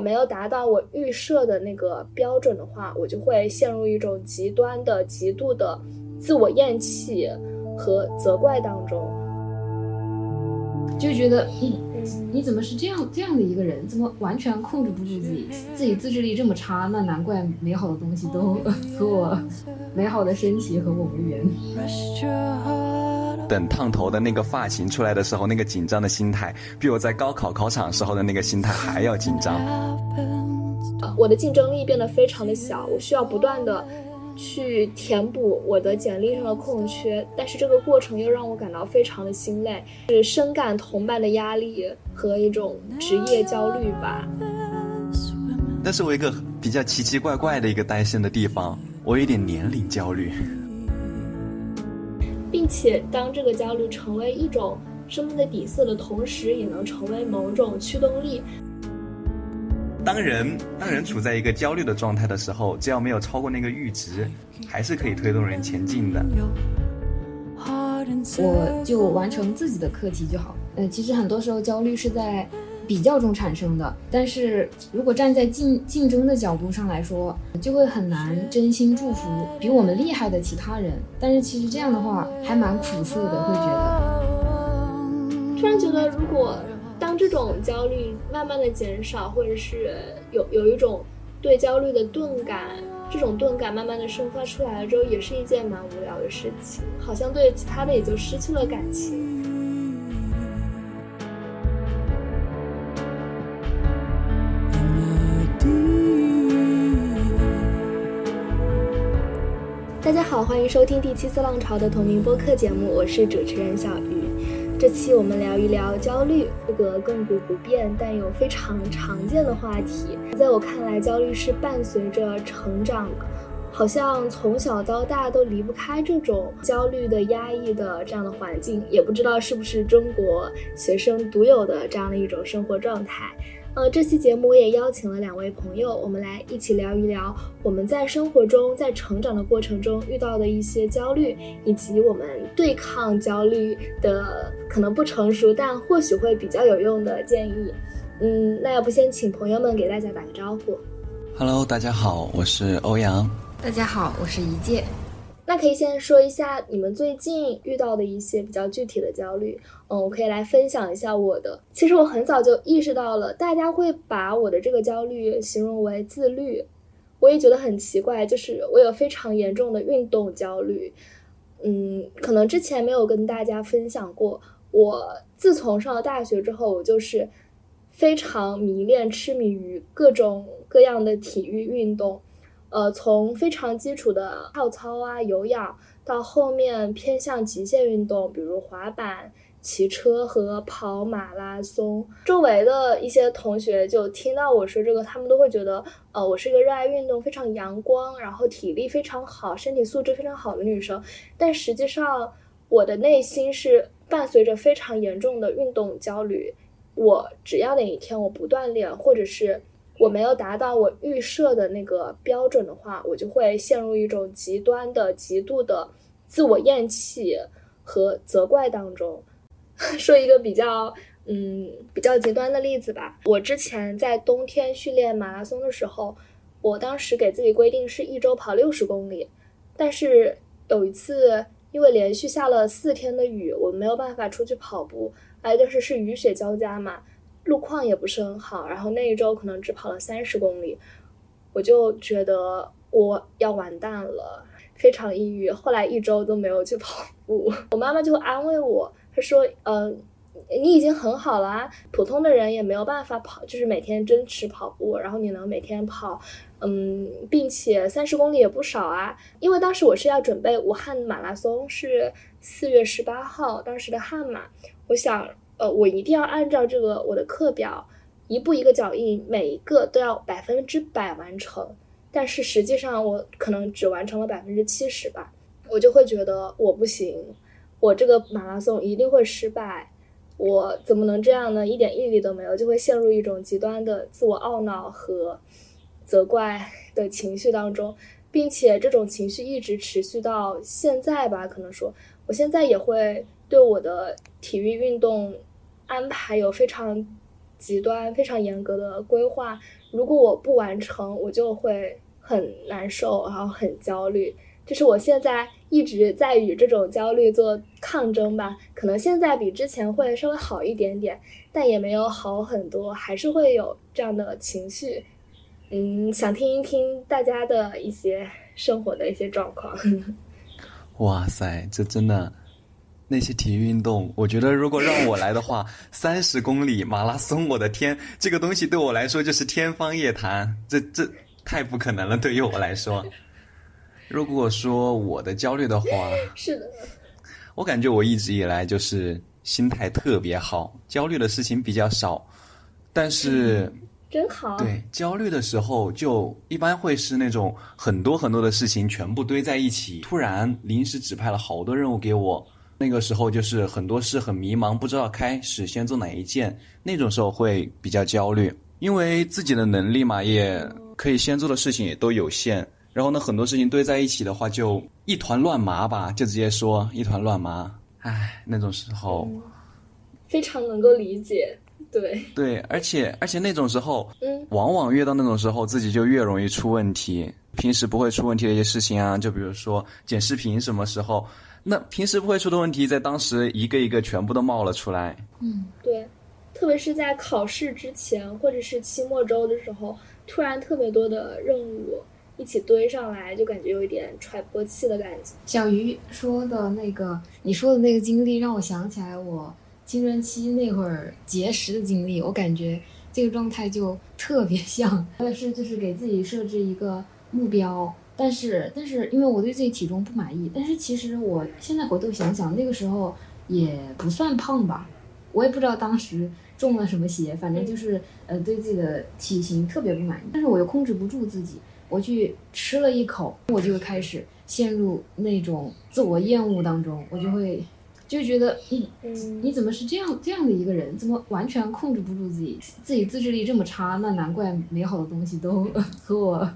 我没有达到我预设的那个标准的话，我就会陷入一种极端的、极度的自我厌弃和责怪当中，就觉得，嗯，你怎么是这样这样的一个人？怎么完全控制不住自己？自己自制力这么差，那难怪美好的东西都 和我美好的身体和我无缘。等烫头的那个发型出来的时候，那个紧张的心态，比我在高考考场时候的那个心态还要紧张。我的竞争力变得非常的小，我需要不断的去填补我的简历上的空缺，但是这个过程又让我感到非常的心累，是深感同伴的压力和一种职业焦虑吧。但是我一个比较奇奇怪怪的一个单身的地方，我有点年龄焦虑。并且，当这个焦虑成为一种生命的底色的同时，也能成为某种驱动力。当人当人处在一个焦虑的状态的时候，只要没有超过那个阈值，还是可以推动人前进的。我就完成自己的课题就好。呃，其实很多时候焦虑是在。比较中产生的，但是如果站在竞竞争的角度上来说，就会很难真心祝福比我们厉害的其他人。但是其实这样的话还蛮苦涩的，会觉得。突然觉得，如果当这种焦虑慢慢的减少，或者是有有一种对焦虑的钝感，这种钝感慢慢的生发出来了之后，也是一件蛮无聊的事情，好像对其他的也就失去了感情。欢迎收听第七次浪潮的同名播客节目，我是主持人小鱼。这期我们聊一聊焦虑，这个亘古不变但又非常常见的话题。在我看来，焦虑是伴随着成长的，好像从小到大都离不开这种焦虑的、压抑的这样的环境。也不知道是不是中国学生独有的这样的一种生活状态。呃，这期节目我也邀请了两位朋友，我们来一起聊一聊我们在生活中、在成长的过程中遇到的一些焦虑，以及我们对抗焦虑的可能不成熟，但或许会比较有用的建议。嗯，那要不先请朋友们给大家打个招呼。Hello，大家好，我是欧阳。大家好，我是一介。那可以先说一下你们最近遇到的一些比较具体的焦虑，嗯，我可以来分享一下我的。其实我很早就意识到了，大家会把我的这个焦虑形容为自律，我也觉得很奇怪，就是我有非常严重的运动焦虑，嗯，可能之前没有跟大家分享过。我自从上了大学之后，我就是非常迷恋、痴迷于各种各样的体育运动。呃，从非常基础的跳操啊、有氧，到后面偏向极限运动，比如滑板、骑车和跑马拉松。周围的一些同学就听到我说这个，他们都会觉得，呃，我是一个热爱运动、非常阳光，然后体力非常好、身体素质非常好的女生。但实际上，我的内心是伴随着非常严重的运动焦虑。我只要哪一天我不锻炼，或者是我没有达到我预设的那个标准的话，我就会陷入一种极端的、极度的自我厌弃和责怪当中。说一个比较嗯比较极端的例子吧，我之前在冬天训练马拉松的时候，我当时给自己规定是一周跑六十公里，但是有一次因为连续下了四天的雨，我没有办法出去跑步，哎，就是是雨雪交加嘛。路况也不是很好，然后那一周可能只跑了三十公里，我就觉得我要完蛋了，非常抑郁。后来一周都没有去跑步，我妈妈就安慰我，她说：“嗯，你已经很好了啊，普通的人也没有办法跑，就是每天坚持跑步，然后你能每天跑，嗯，并且三十公里也不少啊。因为当时我是要准备武汉马拉松，是四月十八号，当时的汉马，我想。”呃，我一定要按照这个我的课表，一步一个脚印，每一个都要百分之百完成。但是实际上我可能只完成了百分之七十吧，我就会觉得我不行，我这个马拉松一定会失败，我怎么能这样呢？一点毅力都没有，就会陷入一种极端的自我懊恼和责怪的情绪当中，并且这种情绪一直持续到现在吧。可能说，我现在也会对我的体育运动。安排有非常极端、非常严格的规划，如果我不完成，我就会很难受，然后很焦虑。就是我现在一直在与这种焦虑做抗争吧。可能现在比之前会稍微好一点点，但也没有好很多，还是会有这样的情绪。嗯，想听一听大家的一些生活的一些状况。哇塞，这真的。那些体育运动，我觉得如果让我来的话，三十公里马拉松，我的天，这个东西对我来说就是天方夜谭，这这太不可能了。对于我来说，如果说我的焦虑的话，是的，我感觉我一直以来就是心态特别好，焦虑的事情比较少，但是真好。对，焦虑的时候就一般会是那种很多很多的事情全部堆在一起，突然临时指派了好多任务给我。那个时候就是很多事很迷茫，不知道开始先做哪一件，那种时候会比较焦虑，因为自己的能力嘛，也可以先做的事情也都有限，然后呢，很多事情堆在一起的话，就一团乱麻吧，就直接说一团乱麻。唉，那种时候，非常能够理解，对对，而且而且那种时候，嗯，往往越到那种时候，自己就越容易出问题。平时不会出问题的一些事情啊，就比如说剪视频，什么时候？那平时不会出的问题，在当时一个一个全部都冒了出来。嗯，对，特别是在考试之前或者是期末周的时候，突然特别多的任务一起堆上来，就感觉有一点喘不过气的感觉。小鱼说的那个，你说的那个经历，让我想起来我青春期那会儿节食的经历。我感觉这个状态就特别像，但是就是给自己设置一个目标。但是，但是，因为我对自己体重不满意。但是，其实我现在回头想想，那个时候也不算胖吧。我也不知道当时中了什么邪，反正就是呃，对自己的体型特别不满意。但是我又控制不住自己，我去吃了一口，我就会开始陷入那种自我厌恶当中。我就会就觉得，嗯，你怎么是这样这样的一个人？怎么完全控制不住自己？自己自制力这么差，那难怪美好的东西都 和我。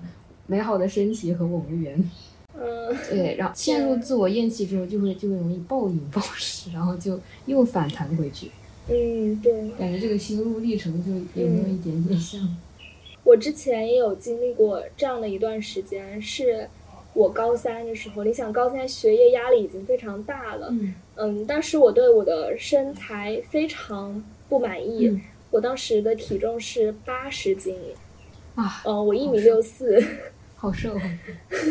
美好的身体和我无缘，嗯，对，然后 陷入自我厌弃之后，就会就会容易暴饮暴食，然后就又反弹回去。嗯，对，感觉这个心路历程就有那么一点点像？我之前也有经历过这样的一段时间，是我高三的时候。你想，高三学业压力已经非常大了，嗯，嗯，当时我对我的身材非常不满意，我当时的体重是八十斤，啊，嗯，我一米六四。好瘦，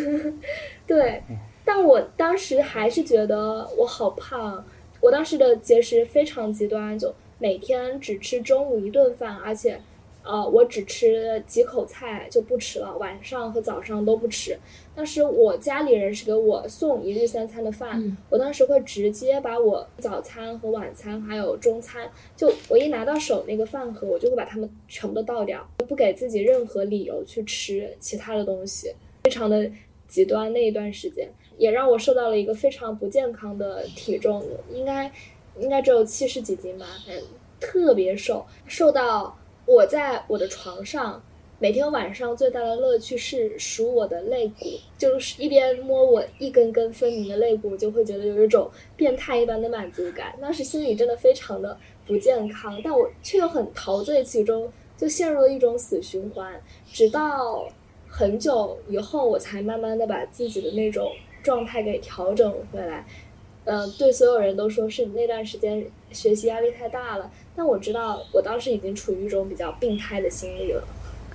对，但我当时还是觉得我好胖。我当时的节食非常极端，就每天只吃中午一顿饭，而且。呃，我只吃几口菜就不吃了，晚上和早上都不吃。当时我家里人是给我送一日三餐的饭，我当时会直接把我早餐和晚餐还有中餐，就我一拿到手那个饭盒，我就会把它们全部都倒掉，不给自己任何理由去吃其他的东西，非常的极端。那一段时间也让我瘦到了一个非常不健康的体重，应该应该只有七十几斤吧，嗯，特别瘦，瘦到。我在我的床上，每天晚上最大的乐趣是数我的肋骨，就是一边摸我一根根分明的肋骨，就会觉得有一种变态一般的满足感。当时心里真的非常的不健康，但我却又很陶醉其中，就陷入了一种死循环。直到很久以后，我才慢慢的把自己的那种状态给调整回来。嗯，对所有人都说是你那段时间学习压力太大了。但我知道，我当时已经处于一种比较病态的心理了。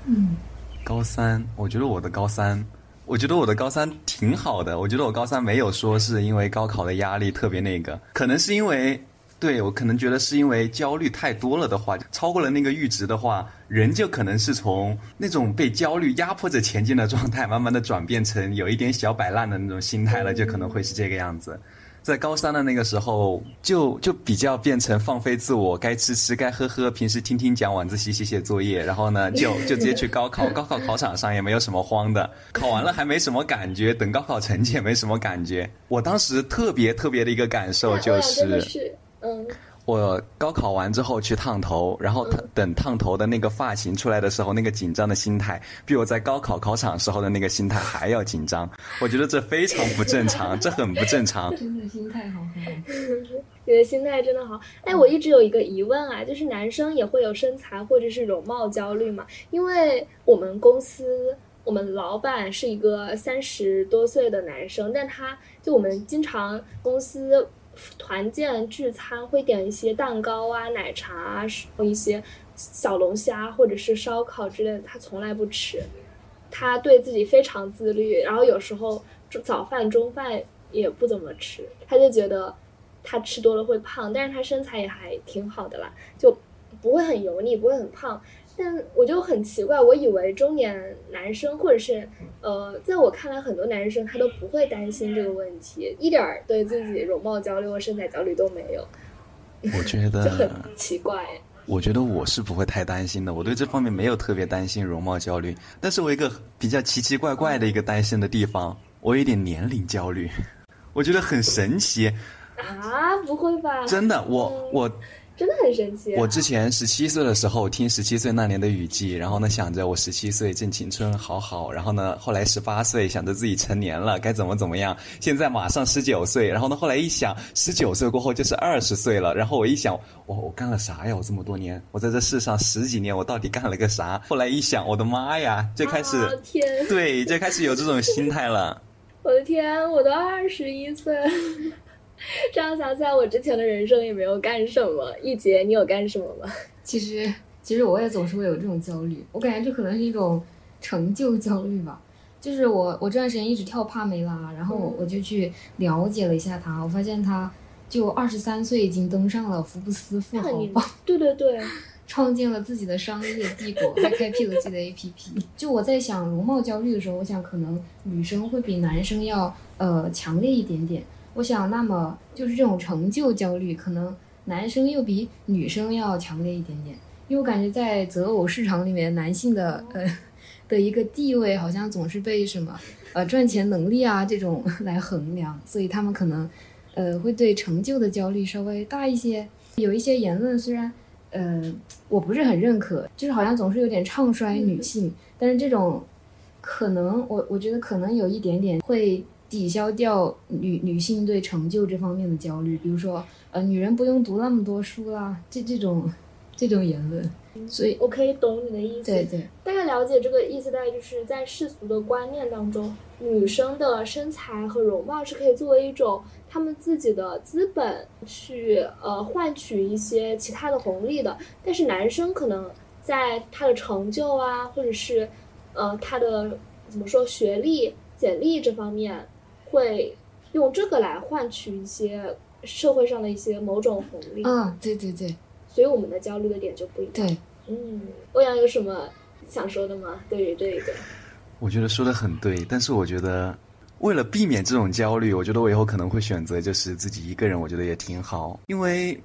嗯，高三，我觉得我的高三，我觉得我的高三挺好的。我觉得我高三没有说是因为高考的压力特别那个，可能是因为，对我可能觉得是因为焦虑太多了的话，超过了那个阈值的话，人就可能是从那种被焦虑压迫着前进的状态，慢慢的转变成有一点小摆烂的那种心态了，就可能会是这个样子。在高三的那个时候，就就比较变成放飞自我，该吃吃，该喝喝，平时听听讲，晚自习写写作业，然后呢，就就直接去高考。高考考场上也没有什么慌的，考完了还没什么感觉，等高考成绩也没什么感觉。我当时特别特别的一个感受就是，嗯，我高考完之后去烫头，然后嗯等烫头的那个发型出来的时候，那个紧张的心态，比我在高考考场时候的那个心态还要紧张。我觉得这非常不正常，这很不正常。真的心态好很好。你的心态真的好。哎，我一直有一个疑问啊，就是男生也会有身材或者是容貌焦虑嘛？因为我们公司。我们老板是一个三十多岁的男生，但他就我们经常公司团建聚餐会点一些蛋糕啊、奶茶啊，一些小龙虾或者是烧烤之类的，他从来不吃。他对自己非常自律，然后有时候早饭、中饭也不怎么吃，他就觉得他吃多了会胖，但是他身材也还挺好的啦，就不会很油腻，不会很胖。但我就很奇怪，我以为中年男生或者是呃，在我看来，很多男生他都不会担心这个问题，一点儿对自己容貌焦虑或身材焦虑都没有，我觉 就很，奇怪。我觉得我是不会太担心的，我对这方面没有特别担心容貌焦虑。但是我一个比较奇奇怪怪的一个担心的地方，我有一点年龄焦虑，我觉得很神奇，啊，不会吧？真的，我我真的很神奇、啊。我之前十七岁的时候听十七岁那年的雨季，然后呢想着我十七岁正青春，好好。然后呢后来十八岁想着自己成年了，该怎么怎么样。现在马上十九岁，然后呢后来一想，十九岁过后就是二十岁了。然后我一想，我我干了啥呀？我这么多年，我在这世上十几年，我到底干了个啥？后来一想，我的妈呀，就开始、啊、天，对，就开始有这种心态了。我的天，我都二十一岁了。这样想起来，我之前的人生也没有干什么。一杰，你有干什么吗？其实，其实我也总是会有这种焦虑。我感觉这可能是一种成就焦虑吧。就是我，我这段时间一直跳帕梅拉，然后我就去了解了一下她，我发现她就二十三岁已经登上了福布斯富豪榜。对对对，创建了自己的商业帝国，还开辟了自己的 APP。就我在想容貌焦虑的时候，我想可能女生会比男生要呃强烈一点点。我想，那么就是这种成就焦虑，可能男生又比女生要强烈一点点，因为我感觉在择偶市场里面，男性的呃的一个地位好像总是被什么呃赚钱能力啊这种 来衡量，所以他们可能呃会对成就的焦虑稍微大一些。有一些言论虽然呃我不是很认可，就是好像总是有点唱衰女性，但是这种可能我我觉得可能有一点点会。抵消掉女女性对成就这方面的焦虑，比如说，呃，女人不用读那么多书啦，这这种这种言论，所以我可以懂你的意思。对对，大概了解这个意思，大概就是在世俗的观念当中，女生的身材和容貌是可以作为一种她们自己的资本去呃换取一些其他的红利的，但是男生可能在他的成就啊，或者是呃他的怎么说学历、简历这方面。会用这个来换取一些社会上的一些某种红利。嗯，对对对，所以我们的焦虑的点就不一样。对，嗯，欧阳有什么想说的吗？对于这个，我觉得说的很对，但是我觉得为了避免这种焦虑，我觉得我以后可能会选择就是自己一个人，我觉得也挺好，因为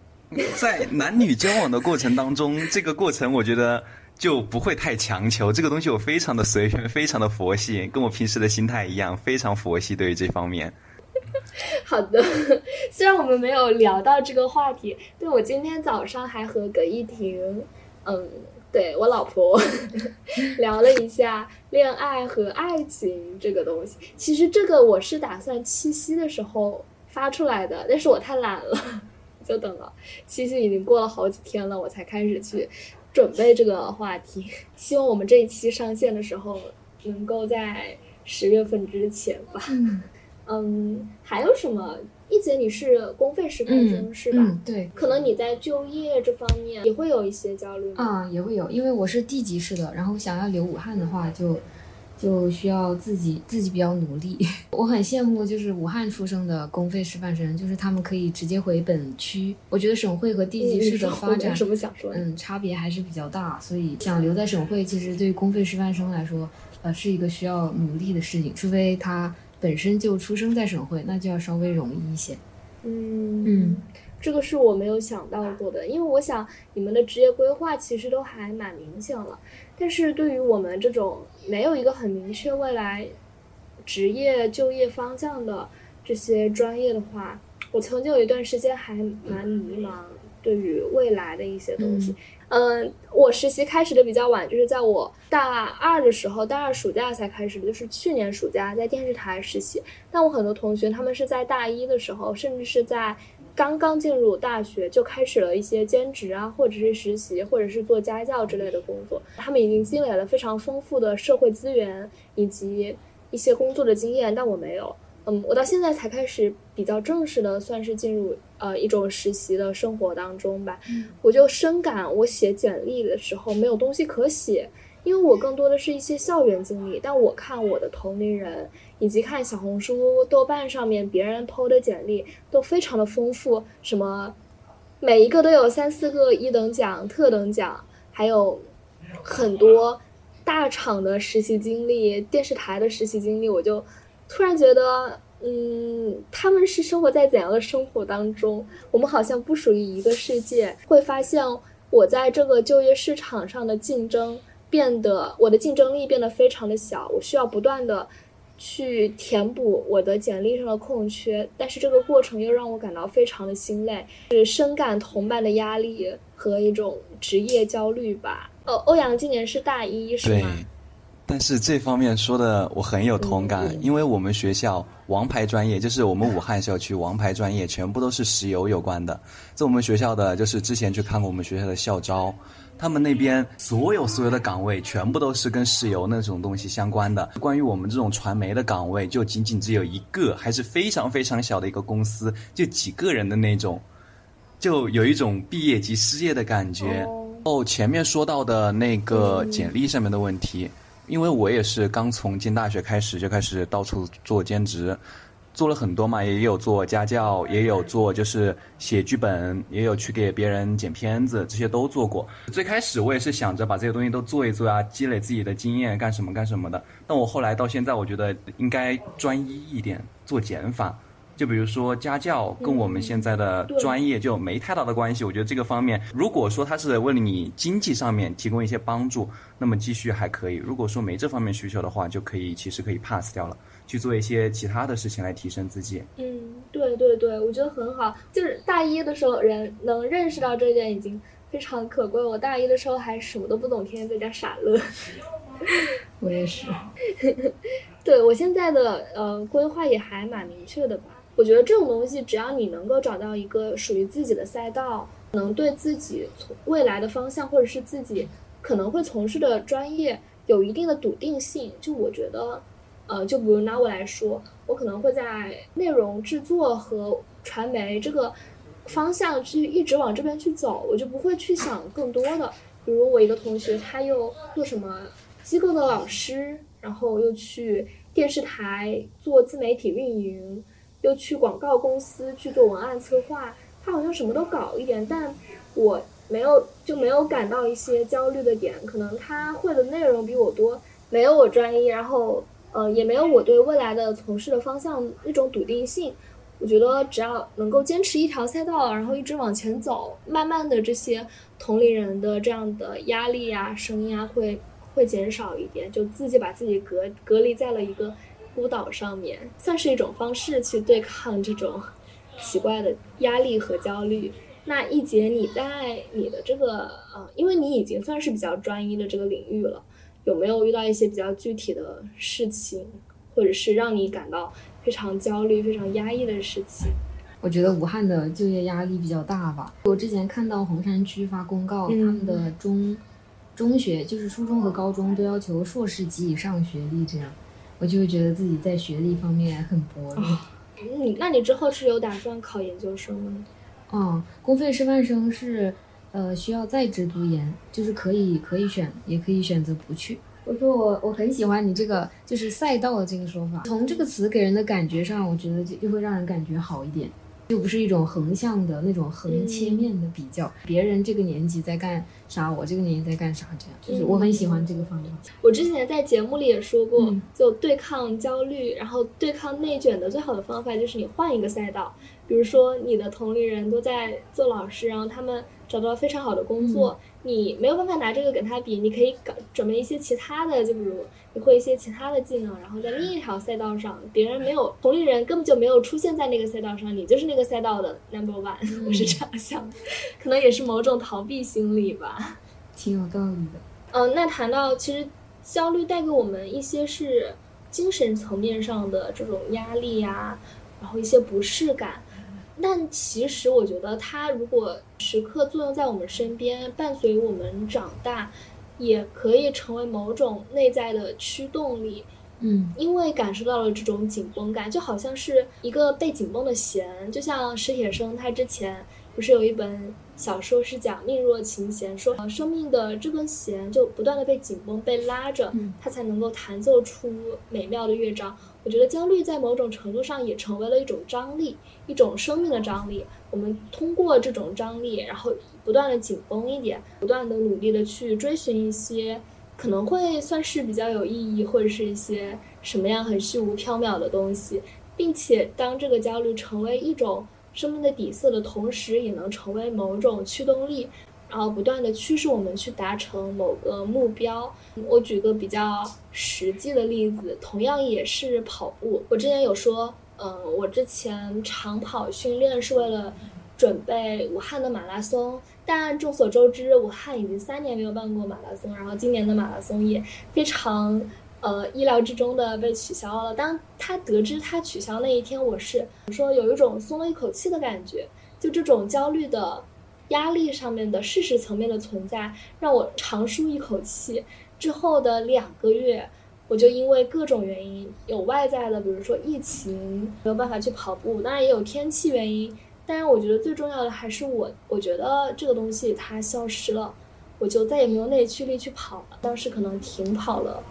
在男女交往的过程当中，这个过程我觉得。就不会太强求这个东西，我非常的随缘，非常的佛系，跟我平时的心态一样，非常佛系。对于这方面，好的。虽然我们没有聊到这个话题，对我今天早上还和葛一婷，嗯，对我老婆 聊了一下恋爱和爱情这个东西。其实这个我是打算七夕的时候发出来的，但是我太懒了，就等了七夕已经过了好几天了，我才开始去。准备这个话题，希望我们这一期上线的时候能够在十月份之前吧。嗯嗯，还有什么？一姐，你是公费师范生、嗯、是吧、嗯？对。可能你在就业这方面也会有一些焦虑啊、嗯，也会有，因为我是地级市的，然后想要留武汉的话就，就需要自己自己比较努力。我很羡慕就是武汉出生的公费师范生，就是他们可以直接回本区。我觉得省会和地级市的发展，什么想说？嗯，差别还是比较大，所以想留在省会，其实对于公费师范生来说，呃，是一个需要努力的事情。除非他本身就出生在省会，那就要稍微容易一些。嗯嗯，这个是我没有想到过的，因为我想你们的职业规划其实都还蛮明显了，但是对于我们这种没有一个很明确未来职业就业方向的这些专业的话，我曾经有一段时间还蛮迷茫，对于未来的一些东西。嗯，我实习开始的比较晚，就是在我大二的时候，大二暑假才开始的，就是去年暑假在电视台实习。但我很多同学他们是在大一的时候，甚至是在刚刚进入大学就开始了一些兼职啊，或者是实习，或者是做家教之类的工作。他们已经积累了非常丰富的社会资源以及一些工作的经验，但我没有。嗯，我到现在才开始比较正式的，算是进入呃一种实习的生活当中吧。我就深感我写简历的时候没有东西可写，因为我更多的是一些校园经历。但我看我的同龄人，以及看小红书、豆瓣上面别人投的简历，都非常的丰富，什么每一个都有三四个一等奖、特等奖，还有很多大厂的实习经历、电视台的实习经历，我就。突然觉得，嗯，他们是生活在怎样的生活当中？我们好像不属于一个世界。会发现我在这个就业市场上的竞争变得，我的竞争力变得非常的小。我需要不断的去填补我的简历上的空缺，但是这个过程又让我感到非常的心累，是深感同伴的压力和一种职业焦虑吧。呃，欧阳今年是大一，是吗？但是这方面说的我很有同感，因为我们学校王牌专业就是我们武汉校区王牌专业，全部都是石油有关的。在我们学校的，就是之前去看过我们学校的校招，他们那边所有所有的岗位全部都是跟石油那种东西相关的。关于我们这种传媒的岗位，就仅仅只有一个，还是非常非常小的一个公司，就几个人的那种，就有一种毕业即失业的感觉。哦，前面说到的那个简历上面的问题。因为我也是刚从进大学开始就开始到处做兼职，做了很多嘛，也有做家教，也有做就是写剧本，也有去给别人剪片子，这些都做过。最开始我也是想着把这些东西都做一做啊，积累自己的经验，干什么干什么的。但我后来到现在，我觉得应该专一一点，做减法。就比如说家教跟我们现在的专业就没太大的关系，我觉得这个方面，如果说他是为了你经济上面提供一些帮助，那么继续还可以；如果说没这方面需求的话，就可以其实可以 pass 掉了，去做一些其他的事情来提升自己。嗯，对对对，我觉得很好。就是大一的时候人能认识到这点已经非常可贵。我大一的时候还什么都不懂，天天在家傻乐。我也是。对我现在的呃规划也还蛮明确的吧。我觉得这种东西，只要你能够找到一个属于自己的赛道，能对自己从未来的方向，或者是自己可能会从事的专业有一定的笃定性，就我觉得，呃，就比如拿我来说，我可能会在内容制作和传媒这个方向去一直往这边去走，我就不会去想更多的。比如我一个同学，他又做什么机构的老师，然后又去电视台做自媒体运营。又去广告公司去做文案策划，他好像什么都搞一点，但我没有就没有感到一些焦虑的点。可能他会的内容比我多，没有我专一，然后呃也没有我对未来的从事的方向那种笃定性。我觉得只要能够坚持一条赛道，然后一直往前走，慢慢的这些同龄人的这样的压力啊、声音啊会会减少一点，就自己把自己隔隔离在了一个。孤岛上面算是一种方式去对抗这种奇怪的压力和焦虑。那一杰，你在你的这个呃，因为你已经算是比较专一的这个领域了，有没有遇到一些比较具体的事情，或者是让你感到非常焦虑、非常压抑的事情？我觉得武汉的就业压力比较大吧。我之前看到洪山区发公告，他们的中中学就是初中和高中都要求硕士及以上学历，这样。我就会觉得自己在学历方面很薄弱。你那你之后是有打算考研究生吗？哦，公费师范生是，呃，需要在职读研，就是可以可以选，也可以选择不去。我说我我很喜欢你这个就是赛道的这个说法，从这个词给人的感觉上，我觉得就就会让人感觉好一点。就不是一种横向的那种横切面的比较，别人这个年纪在干啥，我这个年纪在干啥，这样。就是我很喜欢这个方法。我之前在节目里也说过，就对抗焦虑，然后对抗内卷的最好的方法就是你换一个赛道，比如说你的同龄人都在做老师，然后他们找到非常好的工作，你没有办法拿这个跟他比，你可以搞准备一些其他的，就比如你会一些其他的技能，然后在另一条赛道上，别人没有同龄人根本就没有出现在那个赛道上，你就是那个赛道的 number one，我是这样想的，可能也是某种逃避心理吧。挺有道理的。嗯，那谈到其实焦虑带给我们一些是精神层面上的这种压力呀、然后一些不适感。但其实我觉得它如果时刻作用在我们身边，伴随我们长大，也可以成为某种内在的驱动力。嗯因为感受到了这种紧绷感，就好像是一个被紧绷的弦，就像史铁生他之前不是有一本小说是讲命若琴弦，说呃生命的这根弦就不断的被紧绷、被拉着嗯，它才能够弹奏出美妙的乐章。我觉得焦虑在某种程度上也成为了一种张力，一种生命的张力。我们通过这种张力，然后不断的紧绷一点，不断的努力的去追寻一些可能会算是比较有意义，或者是一些什么样很虚无缥缈的东西，并且当这个焦虑成为一种生命的底色的同时，也能成为某种驱动力，然后不断的驱使我们去达成某个目标。我举个比较实际的例子，同样也是跑步。我之前有说，嗯，我之前长跑训练是为了准备武汉的马拉松，但众所周知，武汉已经三年没有办过马拉松，然后今年的马拉松也非常呃意料之中的被取消了。当他得知他取消那一天，我是说有一种松了一口气的感觉，就这种焦虑的压力上面的事实层面的存在，让我长舒一口气。之后的两个月，我就因为各种原因，有外在的，比如说疫情没有办法去跑步，当然也有天气原因。但是我觉得最重要的还是我，我觉得这个东西它消失了，我就再也没有内驱力去跑了。当时可能停跑了，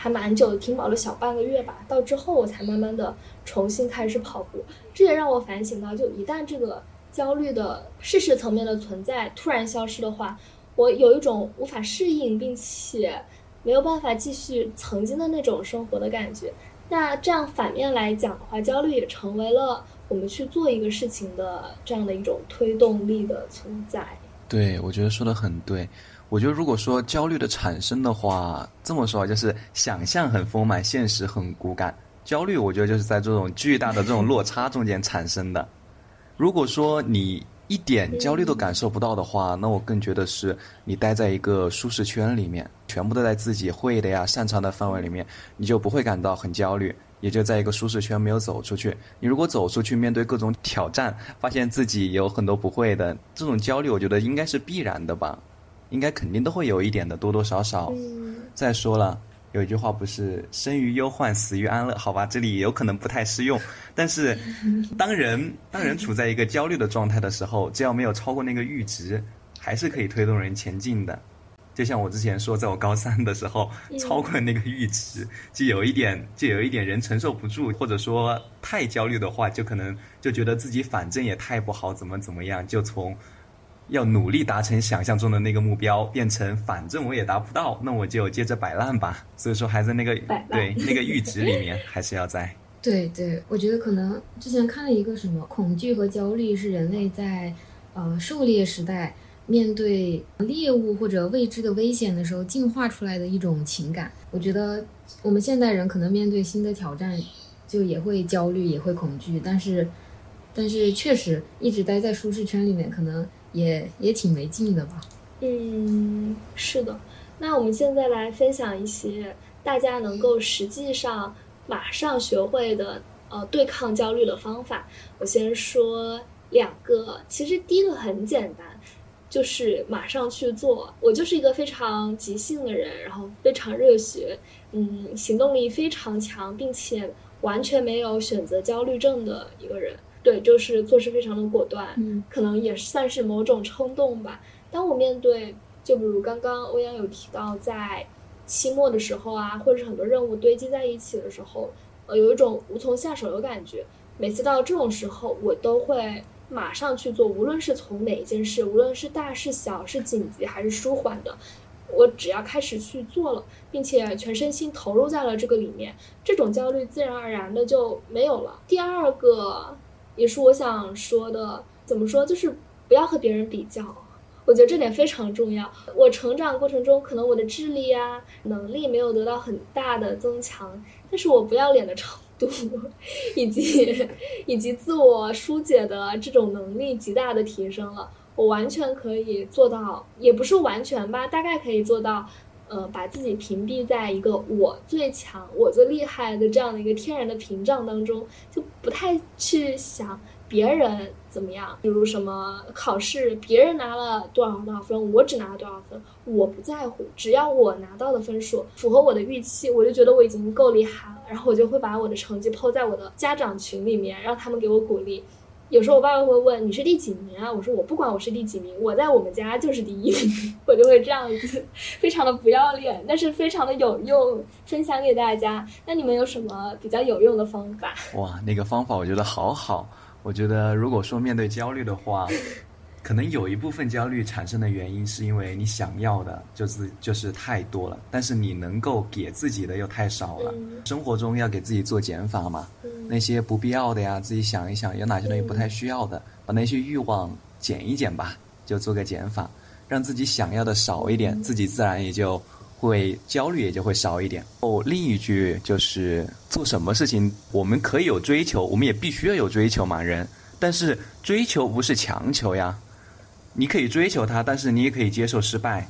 还蛮久的，停跑了小半个月吧。到之后我才慢慢的重新开始跑步。这也让我反省到，就一旦这个焦虑的事实层面的存在突然消失的话，我有一种无法适应，并且没有办法继续曾经的那种生活的感觉。那这样反面来讲的话，焦虑也成为了我们去做一个事情的这样的一种推动力的存在。对，我觉得说的很对。我觉得如果说焦虑的产生的话，这么说就是想象很丰满，现实很骨感。焦虑，我觉得就是在这种巨大的这种落差中间产生的。如果说你一点焦虑都感受不到的话，那我更觉得是你待在一个舒适圈里面，全部都在自己会的呀、擅长的范围里面，你就不会感到很焦虑，也就在一个舒适圈没有走出去。你如果走出去，面对各种挑战，发现自己有很多不会的，这种焦虑，我觉得应该是必然的吧，应该肯定都会有一点的，多多少少。嗯，再说了，有一句话不是“生于忧患，死于安乐”？好吧，这里有可能不太适用。但是，当人当人处在一个焦虑的状态的时候，只要没有超过那个阈值，还是可以推动人前进的。就像我之前说，在我高三的时候，超过那个阈值，就有一点，就有一点人承受不住，或者说太焦虑的话，就可能就觉得自己反正也太不好，怎么怎么样，就从要努力达成想象中的那个目标，变成反正我也达不到，那我就接着摆烂吧。所以说，还在那个摆对那个阈值里面，还是要在。对对，我觉得可能之前看了一个什么，恐惧和焦虑是人类在呃狩猎时代面对猎物或者未知的危险的时候进化出来的一种情感。我觉得我们现代人可能面对新的挑战，就也会焦虑，也会恐惧，但是但是确实一直待在舒适圈里面，可能也也挺没劲的吧。嗯，是的。那我们现在来分享一些大家能够实际上马上学会的呃对抗焦虑的方法。我先说两个，其实第一个很简单，就是马上去做。我就是一个非常急性的人，然后非常热血，嗯，行动力非常强，并且完全没有选择焦虑症的一个人。对，就是做事非常的果断，嗯可能也算是某种冲动吧。当我面对，就比如刚刚欧阳有提到，在期末的时候啊，或者是很多任务堆积在一起的时候，呃，有一种无从下手的感觉。每次到这种时候，我都会马上去做，无论是从哪一件事，无论是大是小，是紧急还是舒缓的，我只要开始去做了，并且全身心投入在了这个里面，这种焦虑自然而然的就没有了。第二个也是我想说的，怎么说，就是不要和别人比较。我觉得这点非常重要。我成长过程中，可能我的智力啊、能力没有得到很大的增强，但是我不要脸的程度，以及以及自我疏解的这种能力极大的提升了。我完全可以做到，也不是完全吧，大概可以做到。呃，把自己屏蔽在一个我最强、我最厉害的这样的一个天然的屏障当中，就不太去想别人怎么样。比如什么考试，别人拿了多少多少分，我只拿了多少分，我不在乎，只要我拿到的分数符合我的预期，我就觉得我已经够厉害了。然后我就会把我的成绩抛在我的家长群里面，让他们给我鼓励。有时候我爸爸会问你是第几名啊？我说我不管我是第几名，我在我们家就是第一名，我就会这样子，非常的不要脸，但是非常的有用，分享给大家。那你们有什么比较有用的方法？哇，那个方法我觉得好好。我觉得如果说面对焦虑的话。可能有一部分焦虑产生的原因，是因为你想要的就是就是太多了，但是你能够给自己的又太少了。生活中要给自己做减法嘛，那些不必要的呀，自己想一想有哪些东西不太需要的，把那些欲望减一减吧，就做个减法，让自己想要的少一点，自己自然也就会焦虑也就会少一点。哦，另一句就是做什么事情我们可以有追求，我们也必须要有追求嘛，人，但是追求不是强求呀。你可以追求他，但是你也可以接受失败。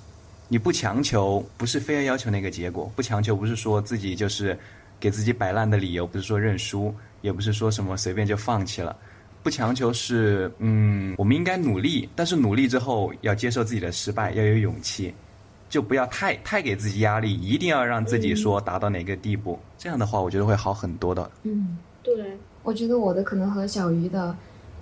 你不强求，不是非要要求那个结果。不强求，不是说自己就是给自己摆烂的理由，不是说认输，也不是说什么随便就放弃了。不强求是，嗯，我们应该努力，但是努力之后要接受自己的失败，要有勇气，就不要太太给自己压力，一定要让自己说达到哪个地步。这样的话，我觉得会好很多的。嗯，对，我觉得我的可能和小鱼的。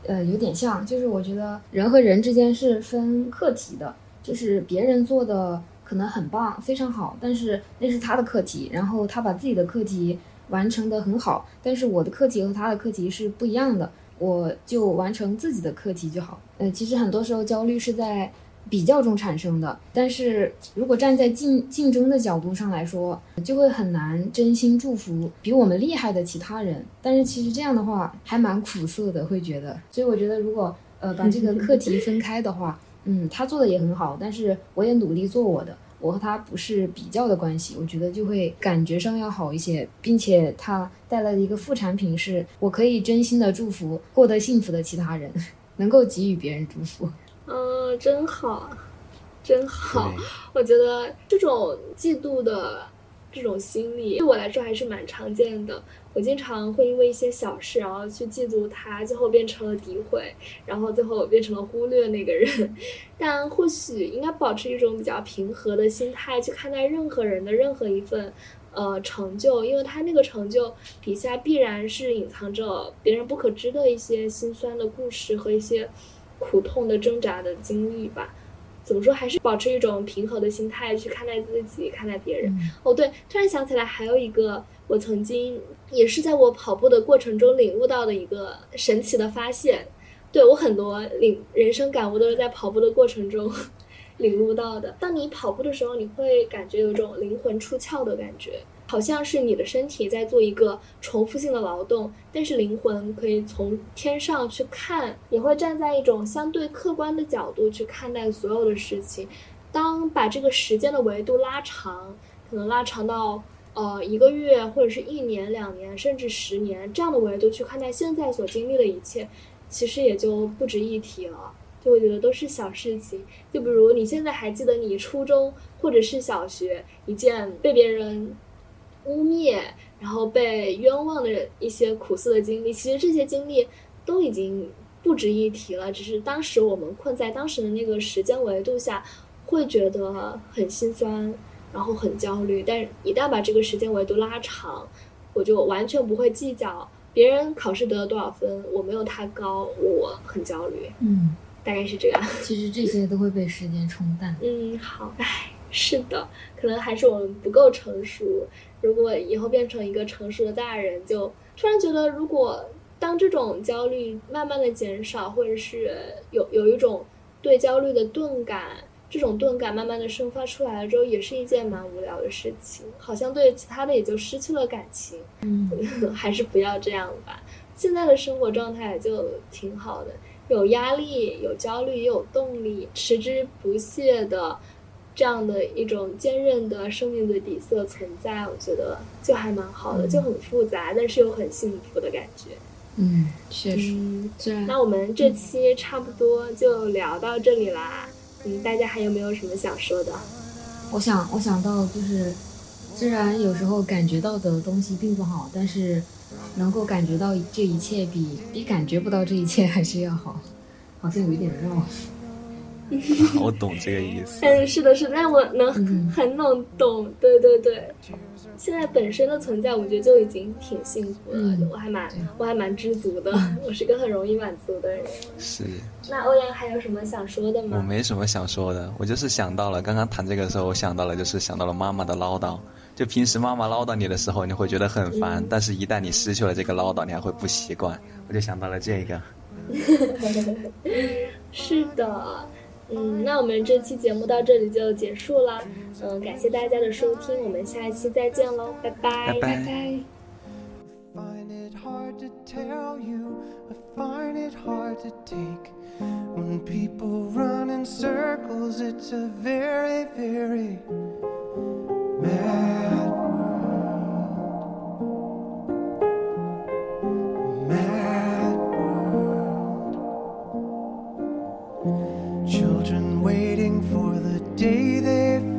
呃，有点像，就是我觉得人和人之间是分课题的，就是别人做的可能很棒，非常好，但是那是他的课题，然后他把自己的课题完成的很好，但是我的课题和他的课题是不一样的，我就完成自己的课题就好。呃，其实很多时候焦虑是在。比较中产生的，但是如果站在竞竞争的角度上来说，就会很难真心祝福比我们厉害的其他人。但是其实这样的话还蛮苦涩的，会觉得。所以我觉得，如果呃把这个课题分开的话，嗯，他做的也很好，但是我也努力做我的，我和他不是比较的关系，我觉得就会感觉上要好一些，并且他带来的一个副产品是，我可以真心的祝福过得幸福的其他人，能够给予别人祝福。嗯，真好，真好。我觉得这种嫉妒的这种心理对我来说还是蛮常见的。我经常会因为一些小事，然后去嫉妒他，最后变成了诋毁，然后最后变成了忽略那个人。但或许应该保持一种比较平和的心态去看待任何人的任何一份呃成就，因为他那个成就底下必然是隐藏着别人不可知的一些心酸的故事和一些。苦痛的挣扎的经历吧，怎么说还是保持一种平和的心态去看待自己，看待别人。哦，对，突然想起来还有一个我曾经也是在我跑步的过程中领悟到的一个神奇的发现。对我很多领人生感悟都是在跑步的过程中 领悟到的。当你跑步的时候，你会感觉有一种灵魂出窍的感觉。好像是你的身体在做一个重复性的劳动，但是灵魂可以从天上去看，也会站在一种相对客观的角度去看待所有的事情。当把这个时间的维度拉长，可能拉长到呃一个月，或者是一年、两年，甚至十年这样的维度去看待现在所经历的一切，其实也就不值一提了。就会觉得都是小事情。就比如你现在还记得你初中或者是小学一件被别人。污蔑，然后被冤枉的一些苦涩的经历，其实这些经历都已经不值一提了。只是当时我们困在当时的那个时间维度下，会觉得很心酸，然后很焦虑。但是一旦把这个时间维度拉长，我就完全不会计较别人考试得了多少分，我没有他高，我很焦虑。嗯，大概是这样。其实这些都会被时间冲淡。嗯，好，唉，是的，可能还是我们不够成熟。如果以后变成一个成熟的大人，就突然觉得，如果当这种焦虑慢慢的减少，或者是有有一种对焦虑的钝感，这种钝感慢慢的生发出来了之后，也是一件蛮无聊的事情，好像对其他的也就失去了感情。嗯，还是不要这样吧。现在的生活状态就挺好的，有压力、有焦虑，也有动力，持之不懈的这样的一种坚韧的生命的底色存在，我觉得就还蛮好的，就很复杂，但是又很幸福的感觉。嗯，确实。嗯，虽然那我们这期差不多就聊到这里啦。嗯，大家还有没有什么想说的？我想，我想到就是，虽然有时候感觉到的东西并不好，但是能够感觉到这一切比比感觉不到这一切还是要好，好像有一点绕。我懂这个意思。嗯，是的，是的，但我能嗯很能懂。对对对，现在本身的存在，我觉得就已经挺幸福了，嗯我还蛮我还蛮知足的。我是个很容易满足的人。是那欧阳还有什么想说的吗我？没什么想说的，我就是想到了刚刚谈这个的时候，我想到了就是想到了妈妈的唠叨。就平时妈妈唠叨你的时候，你会觉得很烦，嗯但是一旦你失去了这个唠叨，你还会不习惯。我就想到了这个。是的。嗯，那我们这期节目到这里就结束了。嗯，感谢大家的收听，我们下一期再见喽，拜拜，拜拜拜拜。find it hard to tell you, I find it hard to take. When people run in circles, it's a very, very mad day they